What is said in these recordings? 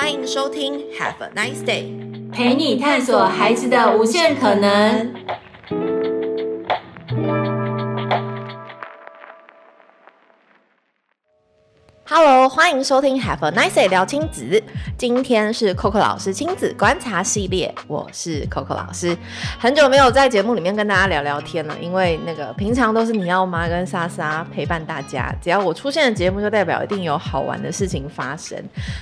欢迎收听 Have a nice day，陪你探索孩子的无限可能。欢迎收听 Have a nice day 聊亲子。今天是 Coco 老师亲子观察系列，我是 Coco 老师。很久没有在节目里面跟大家聊聊天了，因为那个平常都是你要妈跟莎莎陪伴大家，只要我出现的节目，就代表一定有好玩的事情发生。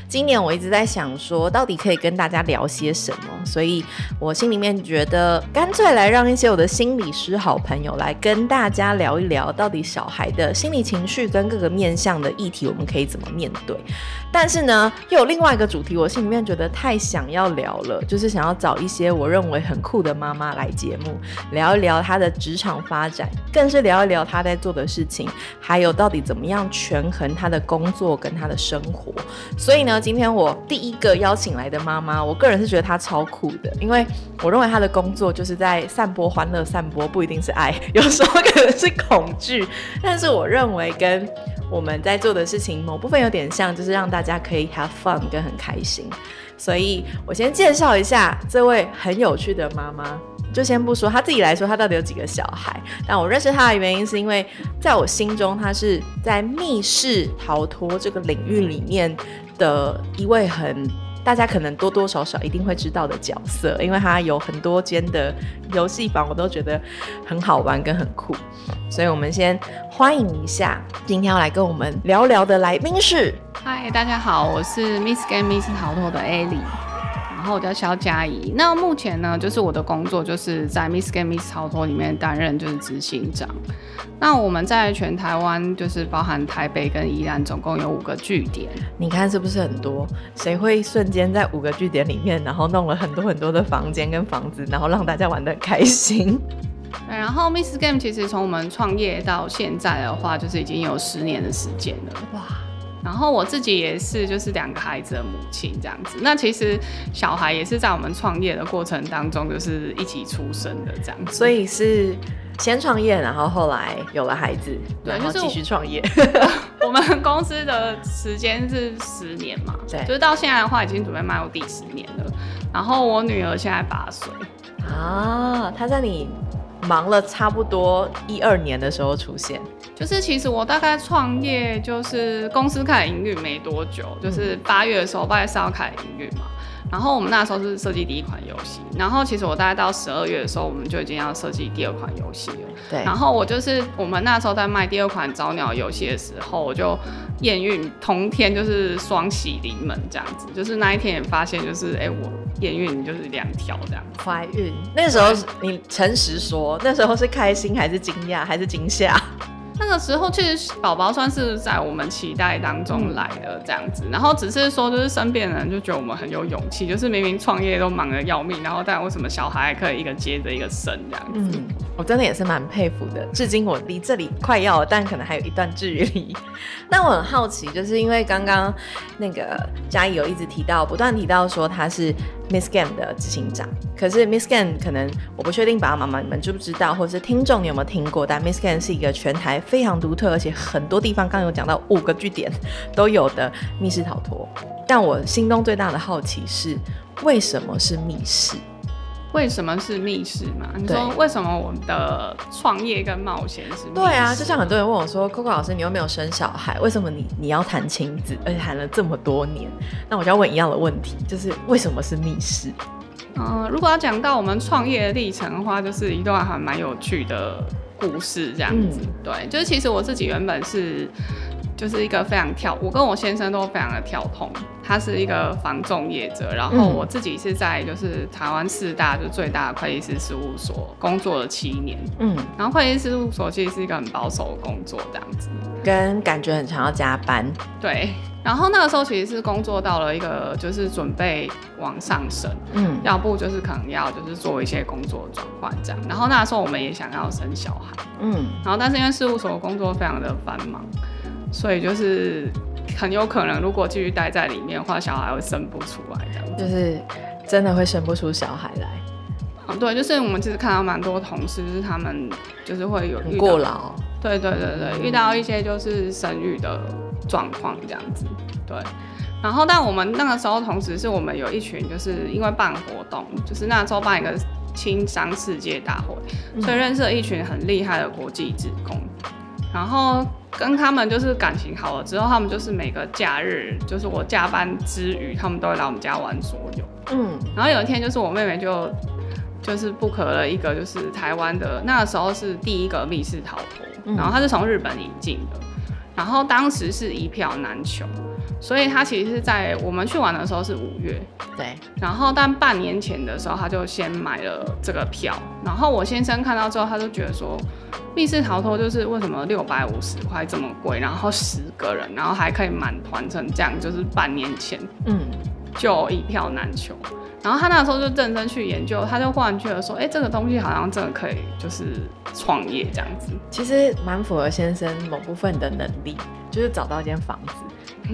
今年我一直在想说，到底可以跟大家聊些什么，所以我心里面觉得，干脆来让一些我的心理师好朋友来跟大家聊一聊，到底小孩的心理情绪跟各个面向的议题，我们。可以怎么面对？但是呢，又有另外一个主题，我心里面觉得太想要聊了，就是想要找一些我认为很酷的妈妈来节目，聊一聊她的职场发展，更是聊一聊她在做的事情，还有到底怎么样权衡她的工作跟她的生活。所以呢，今天我第一个邀请来的妈妈，我个人是觉得她超酷的，因为我认为她的工作就是在散播欢乐，散播不一定是爱，有时候可能是恐惧，但是我认为跟我们在做的事情某部分有点像，就是让大家可以 have fun 跟很开心。所以我先介绍一下这位很有趣的妈妈，就先不说她自己来说她到底有几个小孩，但我认识她的原因是因为在我心中她是在密室逃脱这个领域里面的一位很。大家可能多多少少一定会知道的角色，因为它有很多间的游戏房，我都觉得很好玩跟很酷，所以我们先欢迎一下今天要来跟我们聊聊的来宾是，嗨，大家好，我是 Miss Game 密室逃脱的 Ali。然后我叫肖佳怡，那目前呢，就是我的工作就是在 Miss Game Miss 逃脱里面担任就是执行长。那我们在全台湾就是包含台北跟宜兰，总共有五个据点。你看是不是很多？谁会瞬间在五个据点里面，然后弄了很多很多的房间跟房子，然后让大家玩的很开心？对，然后 Miss Game 其实从我们创业到现在的话，就是已经有十年的时间了。哇！然后我自己也是，就是两个孩子的母亲这样子。那其实小孩也是在我们创业的过程当中，就是一起出生的这样子。所以是先创业，然后后来有了孩子，对，然后继续创业。我们公司的时间是十年嘛，对，就是到现在的话，已经准备迈入第十年了。然后我女儿现在八岁啊，她在你忙了差不多一二年的时候出现。就是其实我大概创业就是公司开始营运没多久，就是八月的时候，八月三号开始营运嘛。然后我们那时候是设计第一款游戏，然后其实我大概到十二月的时候，我们就已经要设计第二款游戏了。对。然后我就是我们那时候在卖第二款早鸟游戏的时候，我就验孕同天就是双喜临门这样子，就是那一天也发现就是哎、欸、我验孕就是两条这样。怀孕那时候你诚实说，那时候是开心还是惊讶还是惊吓？那个时候，其实宝宝算是在我们期待当中来的这样子，然后只是说，就是身边人就觉得我们很有勇气，就是明明创业都忙得要命，然后但为什么小孩还可以一个接着一个生这样子？我真的也是蛮佩服的。至今我离这里快要，但可能还有一段距离。那我很好奇，就是因为刚刚那个嘉怡有一直提到，不断提到说他是 Miss Gam 的执行长，可是 Miss Gam 可能我不确定爸爸妈妈你们知不知道，或者是听众有没有听过？但 Miss Gam 是一个全台非常独特，而且很多地方刚有讲到五个据点都有的密室逃脱。但我心中最大的好奇是，为什么是密室？为什么是密室嘛？你说为什么我们的创业跟冒险是密室？对啊，就像很多人问我说：“Coco 老师，你又没有生小孩，为什么你你要谈亲子，而且谈了这么多年？”那我就要问一样的问题，就是为什么是密室？嗯、呃，如果要讲到我们创业的历程的话，就是一段还蛮有趣的故事，这样子。嗯、对，就是其实我自己原本是。就是一个非常跳，我跟我先生都非常的跳通。他是一个房仲业者，然后我自己是在就是台湾四大就最大的会计师事务所工作了七年。嗯，然后会计师事务所其实是一个很保守的工作，这样子，跟感觉很常要加班。对，然后那个时候其实是工作到了一个就是准备往上升，嗯，要不就是可能要就是做一些工作转换这样。然后那个时候我们也想要生小孩，嗯，然后但是因为事务所工作非常的繁忙。所以就是很有可能，如果继续待在里面的话，小孩会生不出来，这样就是真的会生不出小孩来。嗯，对，就是我们其实看到蛮多同事，就是他们就是会有过劳，对对对对，遇到一些就是生育的状况这样子。对，然后但我们那个时候同时是我们有一群，就是因为办活动，就是那时候办一个青商世界大会，嗯、所以认识了一群很厉害的国际职工。然后跟他们就是感情好了之后，他们就是每个假日，就是我加班之余，他们都会来我们家玩桌游。嗯，然后有一天就是我妹妹就就是 book 了一个就是台湾的那个时候是第一个密室逃脱，然后他是从日本引进的，然后当时是一票难求。所以他其实是在我们去玩的时候是五月，对。然后但半年前的时候他就先买了这个票，然后我先生看到之后他就觉得说，密室逃脱就是为什么六百五十块这么贵，然后十个人，然后还可以满团成这样，就是半年前，嗯，就一票难求。然后他那时候就认真去研究，他就忽然觉得说，哎、欸，这个东西好像真的可以就是创业这样子。其实蛮符合先生某部分的能力，就是找到一间房子。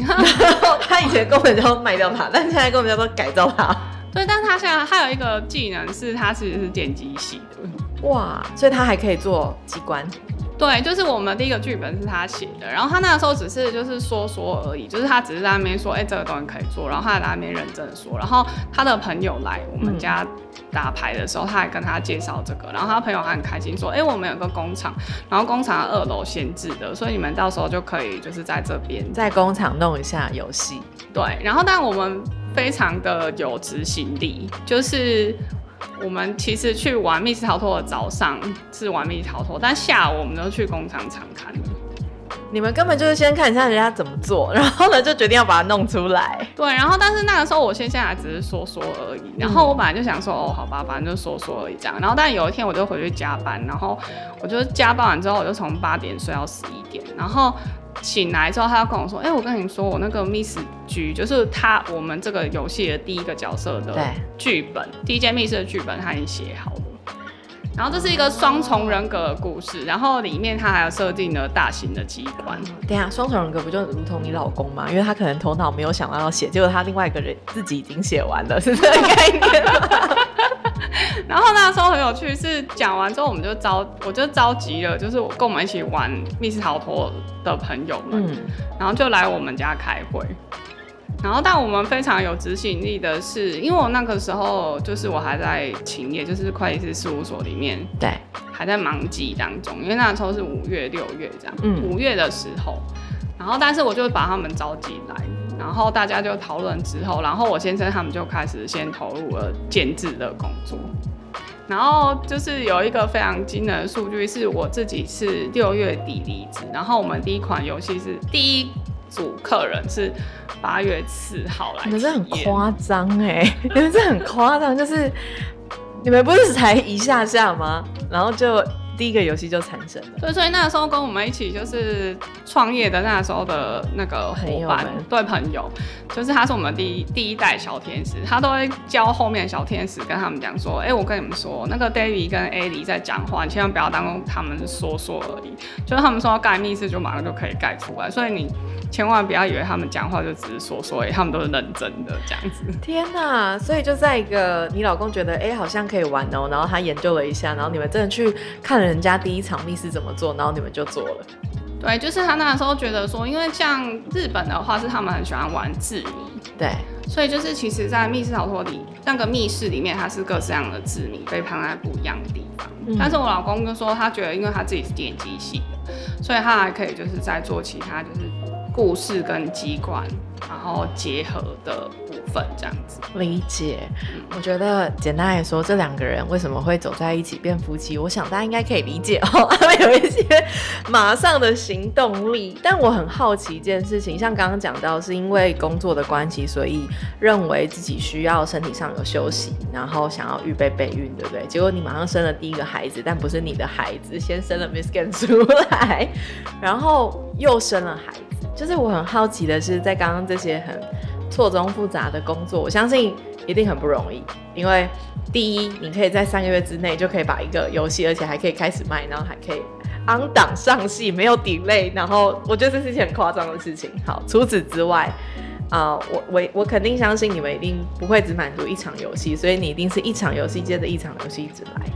他以前根本就要卖掉它，但现在根本叫做改造它。对，但是他现在他有一个技能是，他其实是电机系的。哇，所以他还可以做机关。对，就是我们第一个剧本是他写的，然后他那个时候只是就是说说而已，就是他只是在那边说，哎、欸，这个东西可以做，然后他在那边认真的说，然后他的朋友来我们家打牌的时候，他还跟他介绍这个，然后他朋友还很开心说，哎、欸，我们有个工厂，然后工厂二楼闲置的，所以你们到时候就可以就是在这边在工厂弄一下游戏。对，然后但我们非常的有执行力，就是。我们其实去玩密室逃脱的早上是玩密室逃脱，但下午我们都去工厂场看。你们根本就是先看一下人家怎么做，然后呢就决定要把它弄出来。对，然后但是那个时候我先下来只是说说而已，然后我本来就想说哦，好吧，反正就说说而已这样。然后但有一天我就回去加班，然后我就加班完之后我就从八点睡到十一点，然后。醒来之后，他要跟我说：“哎、欸，我跟你说，我那个 Miss 局就是他我们这个游戏的第一个角色的剧本，第一间密室的剧本他已经写好了。然后这是一个双重人格的故事，然后里面他还有设定了大型的机关。对啊，双重人格不就如同你老公吗？因为他可能头脑没有想到要写，结果他另外一个人自己已经写完了，是这个概念吗？然后那时候很有趣，是讲完之后我们就召，我就召集了，就是我跟我们一起玩密室逃脱的朋友们，嗯、然后就来我们家开会。然后但我们非常有执行力的是，因为我那个时候就是我还在勤业，就是会计师事务所里面，对，还在忙季当中，因为那时候是五月六月这样，嗯，五月的时候，然后但是我就把他们召集来。然后大家就讨论之后，然后我先生他们就开始先投入了建制的工作。然后就是有一个非常惊人的数据，是我自己是六月底离职，然后我们第一款游戏是第一组客人是八月四号来。你们这很夸张哎，你们这很夸张，就是你们不是才一下下吗？然后就。第一个游戏就产生了，对，所以那个时候跟我们一起就是创业的那时候的那个伙伴，对朋友，就是他是我们第一第一代小天使，他都会教后面的小天使跟他们讲说，哎、欸，我跟你们说，那个 David 跟 Ellie 在讲话，你千万不要当他们说说而已，就是他们说要盖密室就马上就可以盖出来，所以你千万不要以为他们讲话就只是说说，哎，他们都是认真的这样子。天哪，所以就在一个你老公觉得哎、欸、好像可以玩哦，然后他研究了一下，然后你们真的去看了。人家第一场密室怎么做，然后你们就做了。对，就是他那时候觉得说，因为像日本的话是他们很喜欢玩字谜，对，所以就是其实，在密室逃脱里那个密室里面，它是各式各样的字谜被放在不一样的地方。嗯、但是我老公就说，他觉得因为他自己是电机系的，所以他还可以就是在做其他就是故事跟机关。然后结合的部分这样子理解，我觉得简单来说，这两个人为什么会走在一起变夫妻，我想大家应该可以理解哦。他们有一些马上的行动力，但我很好奇一件事情，像刚刚讲到，是因为工作的关系，所以认为自己需要身体上有休息，然后想要预备备孕，对不对？结果你马上生了第一个孩子，但不是你的孩子，先生了 Miscan 出来，然后又生了孩子。就是我很好奇的是，在刚刚这些很错综复杂的工作，我相信一定很不容易。因为第一，你可以在三个月之内就可以把一个游戏，而且还可以开始卖，然后还可以 on 档上戏，没有 delay。然后我觉得这是一件很夸张的事情。好，除此之外，啊、我我我肯定相信你们一定不会只满足一场游戏，所以你一定是一场游戏接着一场游戏一直来。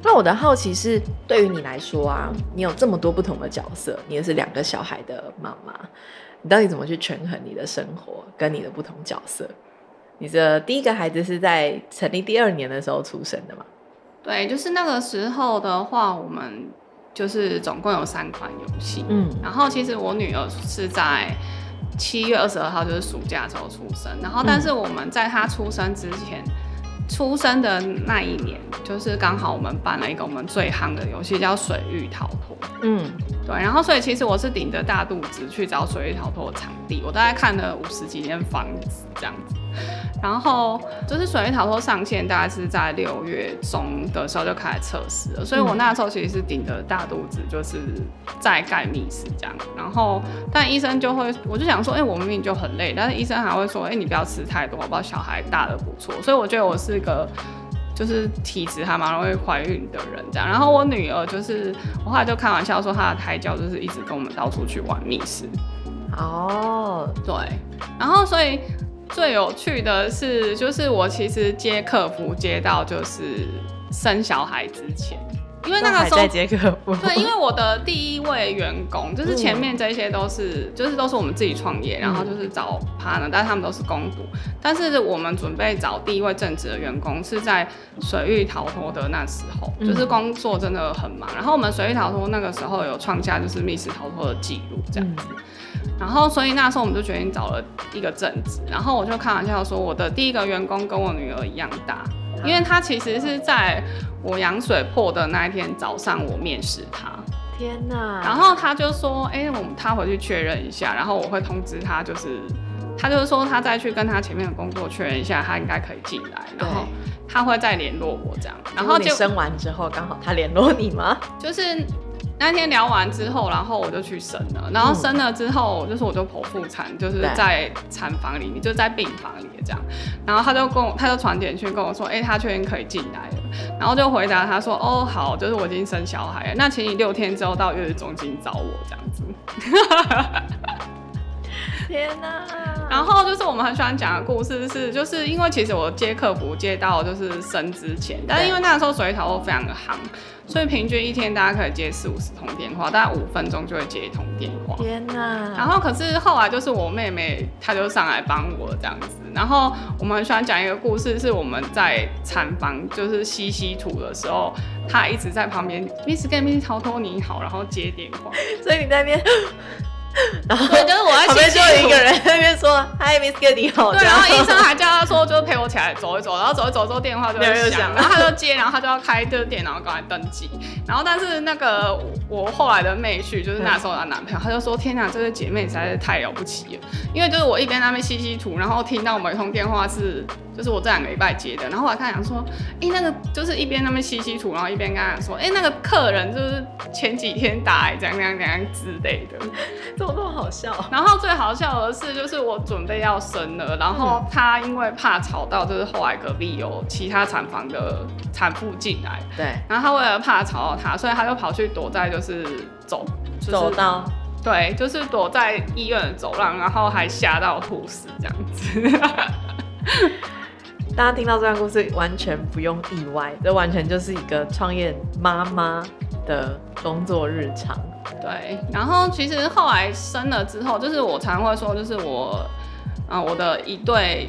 那我的好奇是，对于你来说啊，你有这么多不同的角色，你也是两个小孩的妈妈，你到底怎么去权衡你的生活跟你的不同角色？你的第一个孩子是在成立第二年的时候出生的吗？对，就是那个时候的话，我们就是总共有三款游戏。嗯，然后其实我女儿是在七月二十二号，就是暑假的时候出生。然后，但是我们在她出生之前。出生的那一年，就是刚好我们办了一个我们最夯的游戏，叫水域逃脱。嗯，对。然后，所以其实我是顶着大肚子去找水域逃脱的场地，我大概看了五十几间房子这样子。然后就是水域逃脱上线，大概是在六月中的时候就开始测试了，所以我那时候其实是顶着大肚子，就是在盖密室这样。然后，但医生就会，我就想说，哎、欸，我明明就很累，但是医生还会说，哎、欸，你不要吃太多，好不好？小孩大的不错。所以我觉得我是一个就是体质还蛮容易怀孕的人这样。然后我女儿就是，我后来就开玩笑说，她的胎教就是一直跟我们到处去玩密室。哦，对。然后所以。最有趣的是，就是我其实接客服接到就是生小孩之前，因为那个时候对，因为我的第一位员工就是前面这些都是，嗯、就是都是我们自己创业，然后就是找 partner，但是他们都是公读，但是我们准备找第一位正职的员工是在水域逃脱的那时候，就是工作真的很忙，然后我们水域逃脱那个时候有创下就是密室逃脱的记录这样子。嗯。然后，所以那时候我们就决定找了一个正职。然后我就开玩笑说，我的第一个员工跟我女儿一样大，因为他其实是在我羊水破的那一天早上，我面试他。天哪！然后他就说：“哎、欸，我们他回去确认一下，然后我会通知他，就是他就是说他再去跟他前面的工作确认一下，他应该可以进来，然后他会再联络我这样。然后就你生完之后刚好他联络你吗？就是。那天聊完之后，然后我就去生了，然后生了之后，就是我就剖腹产，就是在产房里面，就在病房里这样。然后他就跟我，他就传简讯跟我说，哎、他确定可以进来了。然后就回答他说，哦，好，就是我已经生小孩了，那请你六天之后到月子中心找我这样子。天哪！然后就是我们很喜欢讲的故事是，就是因为其实我接客服接到就是生之前，但是因为那个时候水头非常的夯，所以平均一天大家可以接四五十通电话，大概五分钟就会接一通电话。天哪！然后可是后来就是我妹妹她就上来帮我这样子，然后我们很喜欢讲一个故事，是我们在产房就是吸吸土的时候，她一直在旁边，Miss 跟 Miss 逃脱你好，然后接电话，所以你在那边。然后对，就是我在旁边就有一个人在那边说：“Hi Miss Good，你好。”对，然后医生还叫他说：“就是陪我起来走一走。”然后走一走之后电话就会响，然后他就接，然后他就要开这个电脑过来登记。然后但是那个我后来的妹婿，就是那时候的男朋友，他就说：“天哪，这个姐妹实在是太了不起了！因为就是我一边那边吸吸吐，然后听到某一通电话是。”就是我这两个礼拜接的，然后我还看讲说，哎、欸，那个就是一边那边吸吸吐，然后一边跟他说，哎、欸，那个客人就是前几天打来这样怎样怎样之类的，怎么这么好笑？然后最好笑的是，就是我准备要生了，然后他因为怕吵到，就是后来隔壁有其他产房的产妇进来，对，然后他为了怕吵到他，所以他就跑去躲在就是走、就是、走道，对，就是躲在医院的走廊，然后还吓到护士这样子。大家听到这段故事，完全不用意外，这完全就是一个创业妈妈的工作日常。对，然后其实后来生了之后，就是我常会说，就是我，嗯，我的一对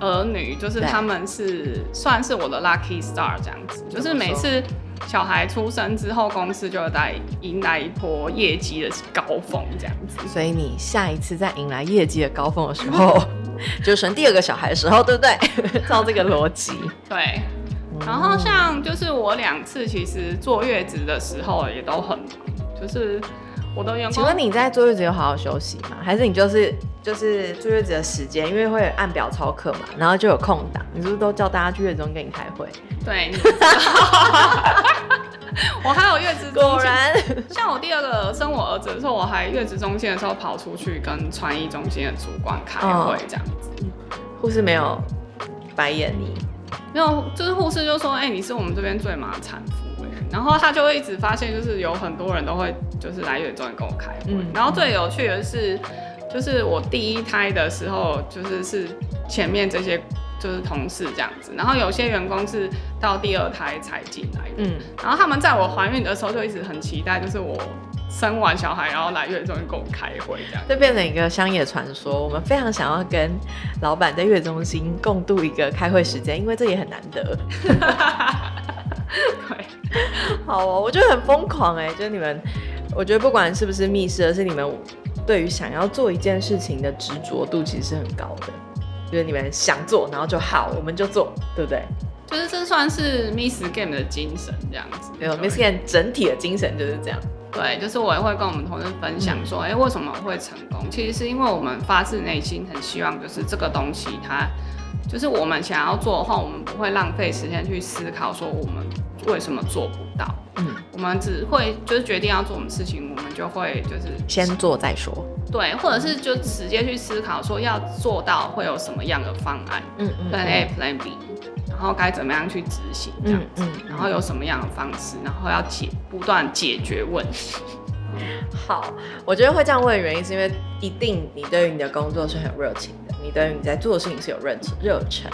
儿女，就是他们是算是我的 lucky star 这样子，就是每次小孩出生之后，公司就会带迎来一波业绩的高峰这样子。所以你下一次再迎来业绩的高峰的时候。就生第二个小孩的时候，对不对？照这个逻辑，对。然后像就是我两次其实坐月子的时候也都很忙，就是我的员工。请问你在坐月子有好好休息吗？还是你就是就是坐月子的时间，因为会按表操课嘛，然后就有空档，你是不是都叫大家去月子中跟你开会？对。我还有月子中心，果然，像我第二个生我儿子的时候，我还月子中心的时候跑出去跟传译中心的主管开会，这样子。护士没有白眼你，没有，就是护士就说：“哎、欸，你是我们这边最忙的产妇。”然后他就会一直发现，就是有很多人都会就是来月子中心跟我开会。嗯、然后最有趣的是，就是我第一胎的时候，就是是前面这些。就是同事这样子，然后有些员工是到第二胎才进来的，嗯，然后他们在我怀孕的时候就一直很期待，就是我生完小孩然后来月中心跟我开会这样，就变成一个乡野传说。我们非常想要跟老板在月中心共度一个开会时间，因为这也很难得。对，好哦，我觉得很疯狂哎，就是你们，我觉得不管是不是密室，而是你们对于想要做一件事情的执着度其实是很高的。就是你们想做，然后就好，我们就做，对不对？就是这算是 Miss Game 的精神这样子。没有，Miss Game 整体的精神就是这样。对，就是我也会跟我们同事分享说，哎、嗯，为什么会成功？其实是因为我们发自内心很希望，就是这个东西它，就是我们想要做的话，我们不会浪费时间去思考说我们为什么做不到。嗯，我们只会就是决定要做什么事情，我们就会就是先做再说。对，或者是就直接去思考说要做到会有什么样的方案。嗯嗯，Plan A Plan B。然后该怎么样去执行这样子，嗯嗯、然后有什么样的方式，然后要解不断解决问题。好，我觉得会这样问的原因是因为一定你对于你的工作是很热情的，你对于你在做的事情是有热热忱。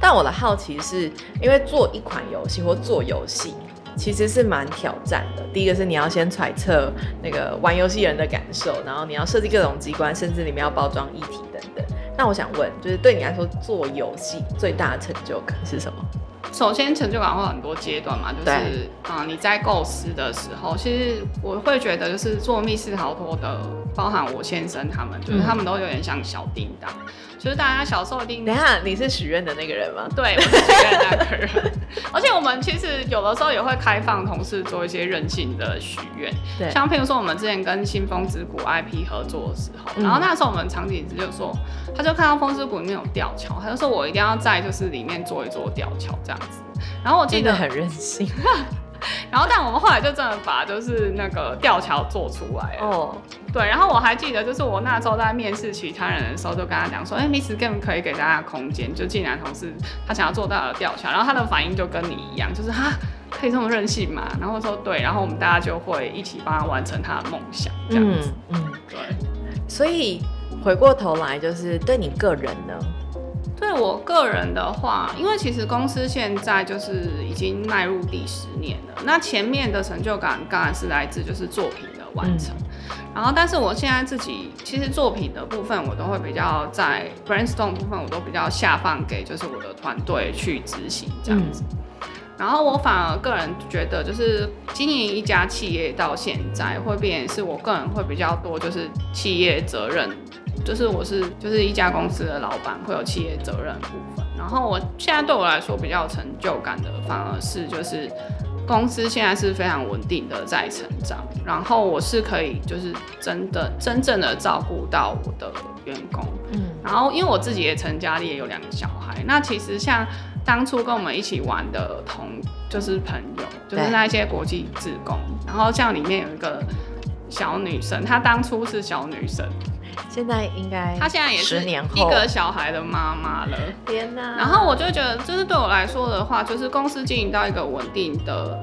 但我的好奇是因为做一款游戏或做游戏其实是蛮挑战的。第一个是你要先揣测那个玩游戏人的感受，然后你要设计各种机关，甚至里面要包装议题等等。那我想问，就是对你来说，做游戏最大的成就感是什么？首先，成就感会很多阶段嘛，就是啊、呃，你在构思的时候，其实我会觉得，就是做密室逃脱的，包含我先生他们，就是他们都有点像小叮当。嗯就是大家小时候叮当，等下你是许愿的那个人吗？对，我是许愿的那个人。而且我们其实有的时候也会开放同事做一些任性的许愿，对，像譬如说我们之前跟新风之谷 IP 合作的时候，嗯、然后那时候我们场景师就说，他就看到风之谷里面有吊桥，他就说我一定要在就是里面做一座吊桥这样子。然后我记得很任性。然后，但我们后来就真的把就是那个吊桥做出来哦。Oh. 对，然后我还记得，就是我那时候在面试其他人的时候，就跟他讲说，哎、欸、，Miss Game 可以给大家空间，就进来同事他想要做到的吊桥，然后他的反应就跟你一样，就是哈，可以这么任性嘛？然后说对，然后我们大家就会一起帮他完成他的梦想，这样子。嗯，嗯对。所以回过头来，就是对你个人呢？对我个人的话，因为其实公司现在就是已经迈入第十年了，那前面的成就感当然是来自就是作品的完成，嗯、然后但是我现在自己其实作品的部分我都会比较在 brainstorm 部分我都比较下放给就是我的团队去执行这样子，嗯、然后我反而个人觉得就是经营一家企业到现在会变成是我个人会比较多就是企业责任。就是我是就是一家公司的老板，会有企业责任部分。然后我现在对我来说比较有成就感的，反而是就是公司现在是非常稳定的在成长。然后我是可以就是真的真正的照顾到我的员工。嗯。然后因为我自己也成家立业，也有两个小孩。那其实像当初跟我们一起玩的同就是朋友，就是那些国际职工。然后像里面有一个小女生，她当初是小女生。现在应该，她现在也是一个小孩的妈妈了。天哪！然后我就觉得，就是对我来说的话，就是公司经营到一个稳定的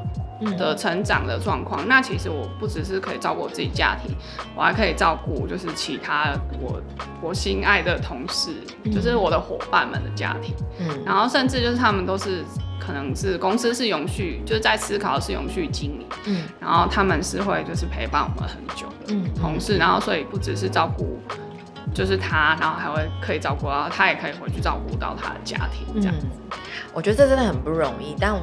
的成长的状况。嗯、那其实我不只是可以照顾我自己家庭，我还可以照顾就是其他我我心爱的同事，嗯、就是我的伙伴们的家庭。嗯，然后甚至就是他们都是。可能是公司是永续，就是在思考是永续经营，嗯，然后他们是会就是陪伴我们很久的同事，嗯、然后所以不只是照顾，就是他，然后还会可以照顾到他，也可以回去照顾到他的家庭这样子。嗯、我觉得这真的很不容易，但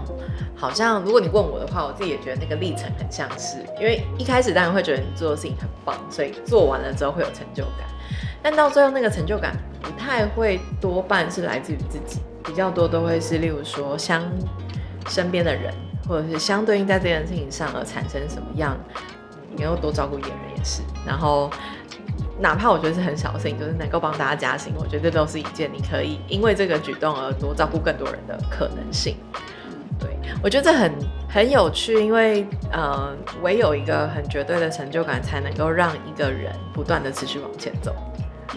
好像如果你问我的话，我自己也觉得那个历程很像是，因为一开始当然会觉得你做的事情很棒，所以做完了之后会有成就感，但到最后那个成就感不太会多半是来自于自己。比较多都会是，例如说，相身边的人，或者是相对应在这件事情上而产生什么样，你又多照顾一点人也是。然后，哪怕我觉得是很小的事情，就是能够帮大家加薪，我觉得这都是一件你可以因为这个举动而多照顾更多人的可能性。对，我觉得这很很有趣，因为呃，唯有一个很绝对的成就感，才能够让一个人不断的持续往前走。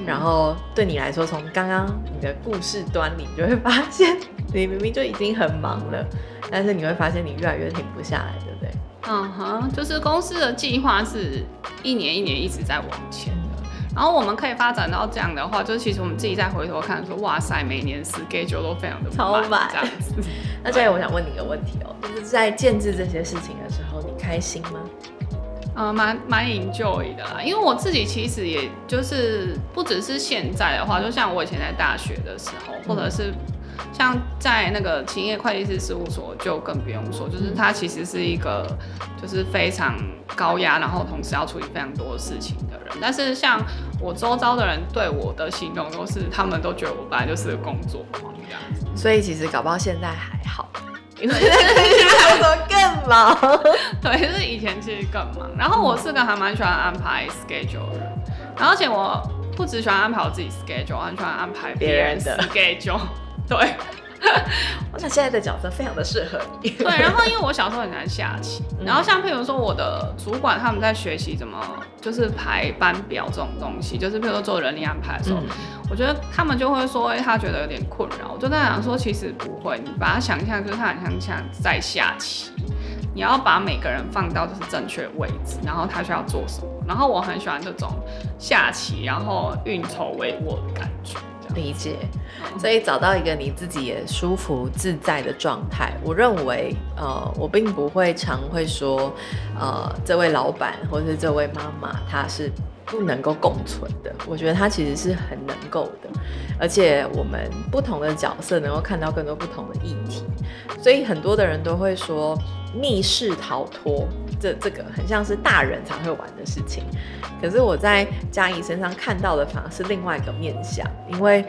然后对你来说，从刚刚你的故事端里，你就会发现，你明明就已经很忙了，但是你会发现你越来越停不下来，对不对？嗯哼，就是公司的计划是一年一年一直在往前的，然后我们可以发展到这样的话，就是其实我们自己再回头看说，哇塞，每年 schedule 都非常的超满这样子。那这里我想问你一个问题哦，就是在建制这些事情的时候，你开心吗？呃，蛮蛮 enjoy 的啦，因为我自己其实也就是不只是现在的话，就像我以前在大学的时候，或者是。像在那个勤业会计师事务所就更不用说，就是他其实是一个就是非常高压，然后同时要处理非常多事情的人。但是像我周遭的人对我的形容都是，他们都觉得我本来就是个工作狂这样子。所以其实搞不好现在还好，因为 现在更忙。对，就是以前其实更忙。然后我是个还蛮喜欢安排 schedule 的人，然后而且我不只喜欢安排我自己 schedule，我很喜欢安排别人的 schedule。对，我想现在的角色非常的适合你。对，然后因为我小时候很喜欢下棋，嗯、然后像譬如说我的主管他们在学习怎么就是排班表这种东西，就是譬如说做人力安排的时候，嗯、我觉得他们就会说，哎，他觉得有点困扰。我就在想说，其实不会，你把它想象就是他很像像在下棋，你要把每个人放到就是正确位置，然后他需要做什么。然后我很喜欢这种下棋，然后运筹帷幄的感觉。理解，所以找到一个你自己也舒服自在的状态，我认为，呃，我并不会常会说，呃，这位老板或是这位妈妈，她是不能够共存的。我觉得她其实是很能够的，而且我们不同的角色能够看到更多不同的议题，所以很多的人都会说密室逃脱。这这个很像是大人才会玩的事情，可是我在佳怡身上看到的反而是另外一个面向，因为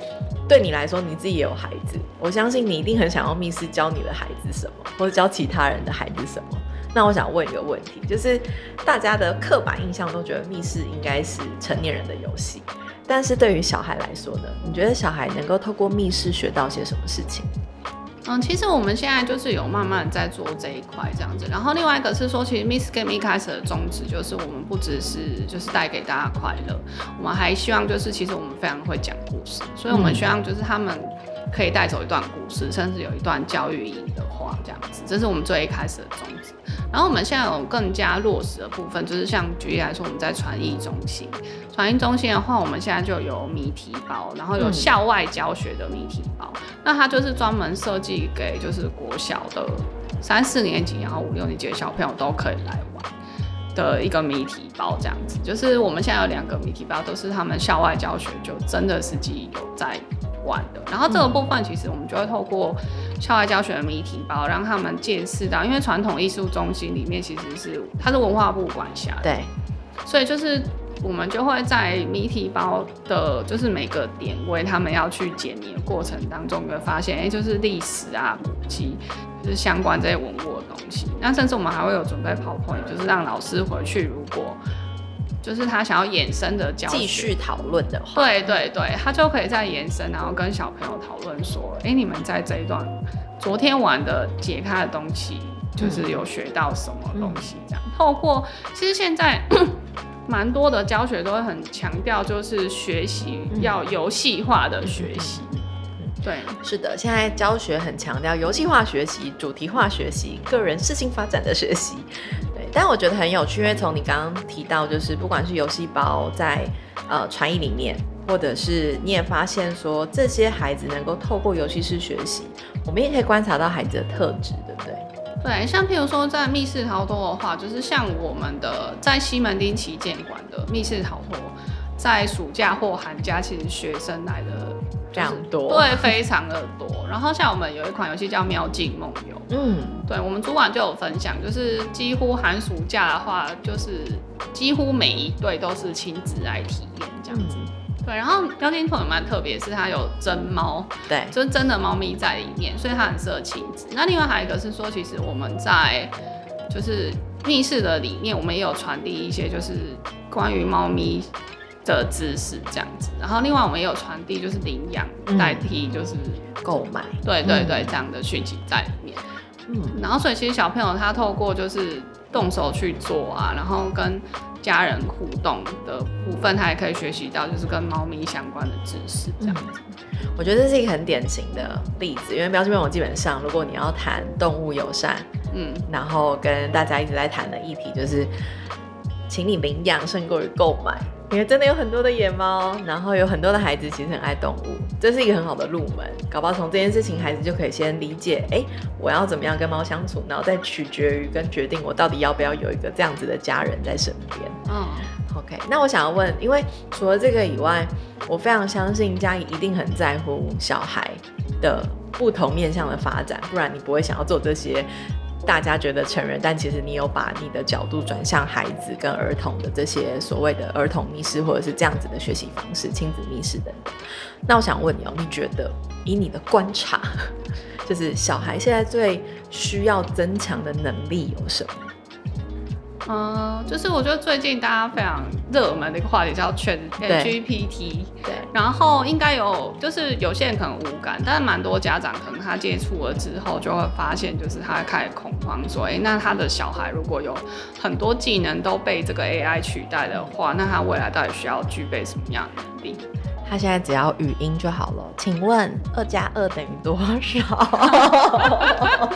对你来说，你自己也有孩子，我相信你一定很想要密室教你的孩子什么，或者教其他人的孩子什么。那我想问一个问题，就是大家的刻板印象都觉得密室应该是成年人的游戏，但是对于小孩来说呢？你觉得小孩能够透过密室学到些什么事情？嗯，其实我们现在就是有慢慢在做这一块这样子，然后另外一个是说，其实 Miss Game 一开始的宗旨就是我们不只是就是带给大家快乐，我们还希望就是其实我们非常会讲故事，所以我们希望就是他们可以带走一段故事，甚至有一段教育意义的话这样子，这是我们最一开始的宗旨。然后我们现在有更加落实的部分，就是像举例来说，我们在传艺中心。传音中心的话，我们现在就有谜题包，然后有校外教学的谜题包。那它就是专门设计给就是国小的三四年级，然后五六年级的小朋友都可以来玩的一个谜题包。这样子，就是我们现在有两个谜题包，都是他们校外教学，就真的是自己有在玩的。然后这个部分其实我们就会透过校外教学的谜题包，让他们见识到，因为传统艺术中心里面其实是它是文化部管辖的，对，所以就是。我们就会在谜题包的，就是每个点位，他们要去解谜的过程当中，会发现，哎，就是历史啊、古迹，就是相关这些文物的东西。那甚至我们还会有准备 PowerPoint，就是让老师回去，如果就是他想要延伸的教继续讨论的话，对对对，他就可以再延伸，然后跟小朋友讨论说，哎，你们在这一段昨天玩的解开的东西，就是有学到什么东西？这样，透过其实现在。蛮多的教学都会很强调，就是学习要游戏化的学习。对，是的，现在教学很强调游戏化学习、主题化学习、个人适性发展的学习。但我觉得很有趣，因为从你刚刚提到，就是不管是游戏包在呃传艺里面，或者是你也发现说这些孩子能够透过游戏式学习，我们也可以观察到孩子的特质，对不对？对，像譬如说在密室逃脱的话，就是像我们的在西门町旗舰馆的密室逃脱，在暑假或寒假，其实学生来的非常多，对，非常的多。然后像我们有一款游戏叫《喵镜梦游》，嗯，对，我们主管就有分享，就是几乎寒暑假的话，就是几乎每一对都是亲子来体验这样子。嗯对，然后喵镜梦也蛮特别，是它有真猫，对，就是真的猫咪在里面，所以它很适合亲子。那另外还有一个是说，其实我们在就是密室的里面，我们也有传递一些就是关于猫咪的知识这样子。然后另外我们也有传递就是领养代替就是购买，对对对，这样的讯息在里面。嗯，然后所以其实小朋友他透过就是动手去做啊，然后跟家人互动的部分，他也可以学习到就是跟猫咪相关的知识，这样子。我觉得这是一个很典型的例子，因为喵镜梦游基本上，如果你要谈动物友善，嗯，然后跟大家一直在谈的议题就是，请你领养胜过于购买，因为真的有很多的野猫，然后有很多的孩子其实很爱动物，这是一个很好的入门。搞不好从这件事情，孩子就可以先理解，哎，我要怎么样跟猫相处，然后再取决于跟决定我到底要不要有一个这样子的家人在身边。嗯，OK。那我想要问，因为除了这个以外，我非常相信嘉怡一定很在乎小孩的不同面向的发展，不然你不会想要做这些。大家觉得成人，但其实你有把你的角度转向孩子跟儿童的这些所谓的儿童密室，或者是这样子的学习方式、亲子密室等等。那我想问你哦，你觉得以你的观察，就是小孩现在最需要增强的能力有什么？嗯，就是我觉得最近大家非常热门的一个话题叫 ChatGPT，对，然后应该有，就是有些人可能无感，但是蛮多家长可能他接触了之后，就会发现，就是他开始恐慌，说，哎、欸，那他的小孩如果有很多技能都被这个 AI 取代的话，那他未来到底需要具备什么样的能力？他现在只要语音就好了。请问二加二等于多少？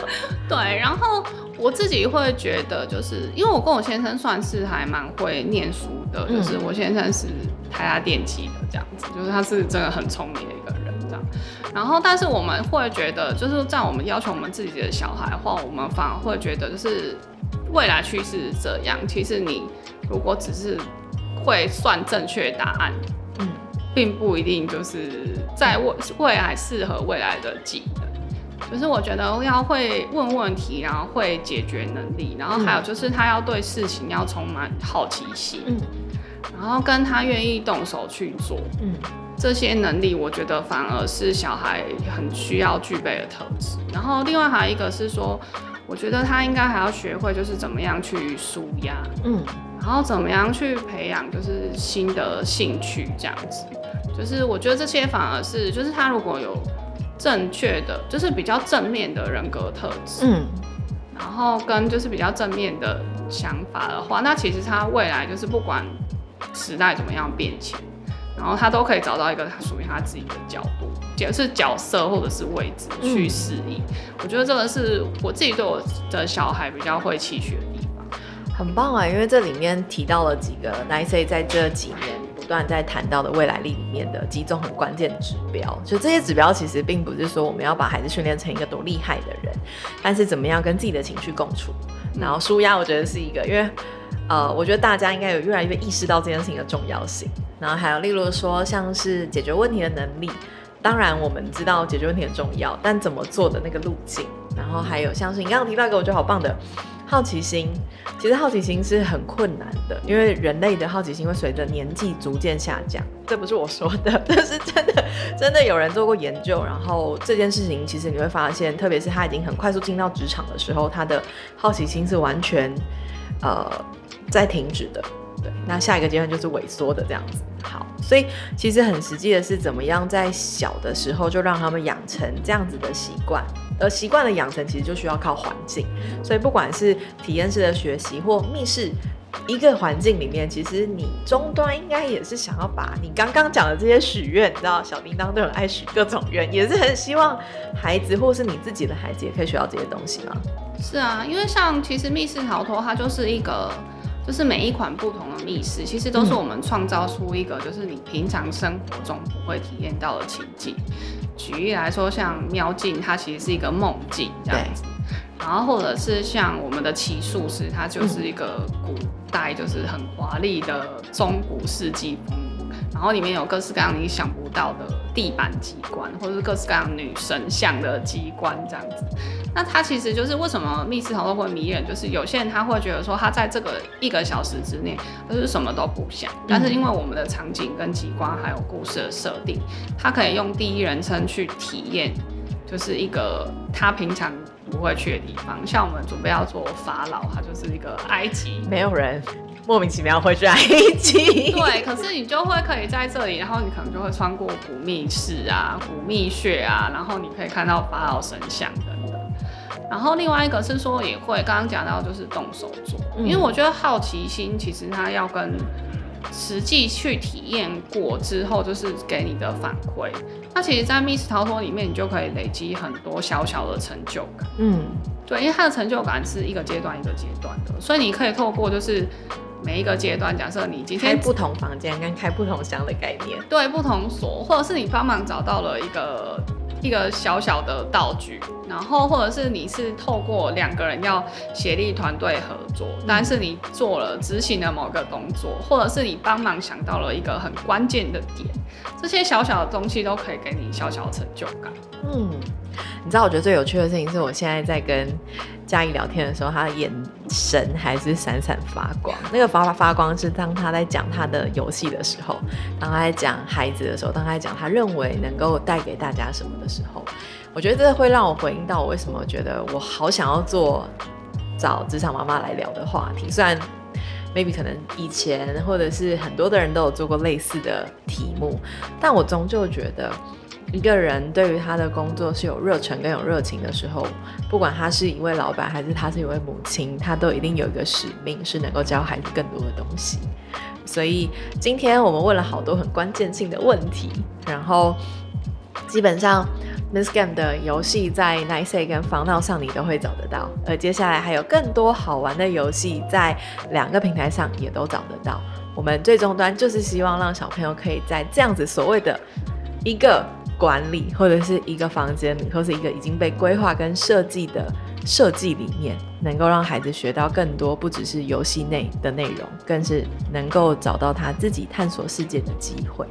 对，然后我自己会觉得，就是因为我跟我先生算是还蛮会念书的，嗯、就是我先生是台大电机的这样子，就是他是真的很聪明的一个人这样。然后，但是我们会觉得，就是在我们要求我们自己的小孩的话，我们反而会觉得，就是未来趋势是这样。其实你如果只是会算正确答案，嗯。并不一定就是在未未来适合未来的技能，就是我觉得要会问问题，然后会解决能力，然后还有就是他要对事情要充满好奇心，嗯，然后跟他愿意动手去做，嗯，这些能力我觉得反而是小孩很需要具备的特质。然后另外还有一个是说，我觉得他应该还要学会就是怎么样去舒压，嗯，然后怎么样去培养就是新的兴趣这样子。就是我觉得这些反而是，就是他如果有正确的，就是比较正面的人格特质，嗯，然后跟就是比较正面的想法的话，那其实他未来就是不管时代怎么样变迁，然后他都可以找到一个他属于他自己的角度，就是角色或者是位置去适应。嗯，我觉得这个是我自己对我的小孩比较会期许的很棒啊！因为这里面提到了几个 Nice 在这几年。不断在谈到的未来力里面的几种很关键的指标，就这些指标其实并不是说我们要把孩子训练成一个多厉害的人，但是怎么样跟自己的情绪共处，然后舒压，我觉得是一个，因为呃，我觉得大家应该有越来越意识到这件事情的重要性。然后还有例如说像是解决问题的能力，当然我们知道解决问题很重要，但怎么做的那个路径，然后还有像是你刚刚提到一个我觉得好棒的。好奇心，其实好奇心是很困难的，因为人类的好奇心会随着年纪逐渐下降。这不是我说的，这是真的，真的有人做过研究。然后这件事情，其实你会发现，特别是他已经很快速进到职场的时候，他的好奇心是完全呃在停止的。对，那下一个阶段就是萎缩的这样子。好，所以其实很实际的是，怎么样在小的时候就让他们养成这样子的习惯。而习惯的养成其实就需要靠环境，所以不管是体验式的学习或密室，一个环境里面，其实你终端应该也是想要把你刚刚讲的这些许愿，你知道小叮当都很爱许各种愿，也是很希望孩子或是你自己的孩子也可以学到这些东西吗？是啊，因为像其实密室逃脱它就是一个。就是每一款不同的密室，其实都是我们创造出一个，就是你平常生活中不会体验到的情境。举例来说，像喵镜，它其实是一个梦境这样子。然后或者是像我们的奇术师，它就是一个古代，就是很华丽的中古世纪风。然后里面有各式各样你想不到的地板机关，或者是各式各样女神像的机关这样子。那它其实就是为什么密室逃脱会迷人，就是有些人他会觉得说，他在这个一个小时之内，就是什么都不想。但是因为我们的场景跟机关还有故事的设定，他可以用第一人称去体验，就是一个他平常不会去的地方。像我们准备要做法老，它就是一个埃及，没有人莫名其妙会去埃及。对，可是你就会可以在这里，然后你可能就会穿过古密室啊、古密穴啊，然后你可以看到法老神像等等。然后另外一个是说，也会刚刚讲到就是动手做，嗯，因为我觉得好奇心其实它要跟实际去体验过之后，就是给你的反馈。那其实，在密室逃脱里面，你就可以累积很多小小的成就感。嗯，对，因为它的成就感是一个阶段一个阶段的，所以你可以透过就是每一个阶段，假设你今天开不同房间跟开不同箱的概念，对，不同锁，或者是你帮忙找到了一个一个小小的道具，然后或者是你是透过两个人要协力团队合作，嗯、但是你做了执行的某个动作，或者是你帮忙想到了一个很关键的点，这些小小的东西都可以给你小小的成就感。嗯，你知道我觉得最有趣的事情是我现在在跟嘉义聊天的时候，他的眼神还是闪闪发光。那个发发光是当他在讲他的游戏的时候，当他在讲孩子的时候，当他在讲他认为能够带给大家什么的时候，我觉得这会让我回应到我为什么觉得我好想要做找职场妈妈来聊的话题。虽然 maybe 可能以前或者是很多的人都有做过类似的题目，但我终究觉得。一个人对于他的工作是有热忱跟有热情的时候，不管他是一位老板还是他是一位母亲，他都一定有一个使命，是能够教孩子更多的东西。所以今天我们问了好多很关键性的问题，然后基本上 Miss Game 的游戏在 Nice 跟防闹上你都会找得到，而接下来还有更多好玩的游戏在两个平台上也都找得到。我们最终端就是希望让小朋友可以在这样子所谓的一个。管理或者是一个房间里，或是一个已经被规划跟设计的设计里面，能够让孩子学到更多，不只是游戏内的内容，更是能够找到他自己探索世界的机会。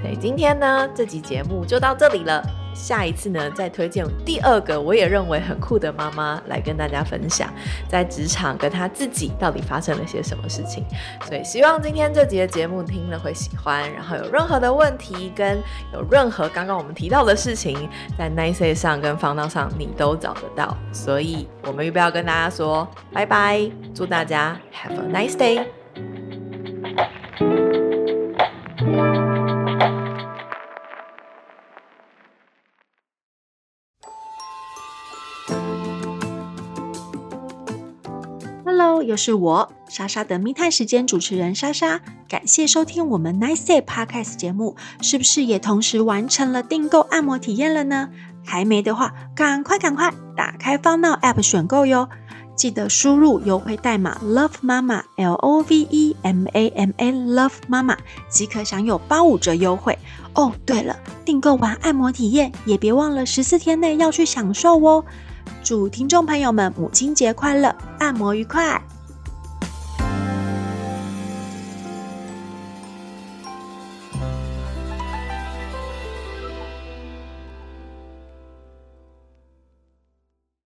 所以今天呢，这集节目就到这里了。下一次呢，再推荐第二个我也认为很酷的妈妈来跟大家分享，在职场跟她自己到底发生了些什么事情。所以希望今天这集的节目听了会喜欢，然后有任何的问题跟有任何刚刚我们提到的事情，在 Nice 上跟方道上你都找得到。所以我们预备要跟大家说拜拜，祝大家 Have a nice day。又是我莎莎的密探时间主持人莎莎，感谢收听我们 Nice Day Podcast 节目，是不是也同时完成了订购按摩体验了呢？还没的话，赶快赶快打开芳闹 App 选购哟！记得输入优惠代码 Love Mama L O V E M A M A Love Mama 即可享有八五折优惠哦。对了，订购完按摩体验也别忘了十四天内要去享受哦。祝听众朋友们母亲节快乐，按摩愉快！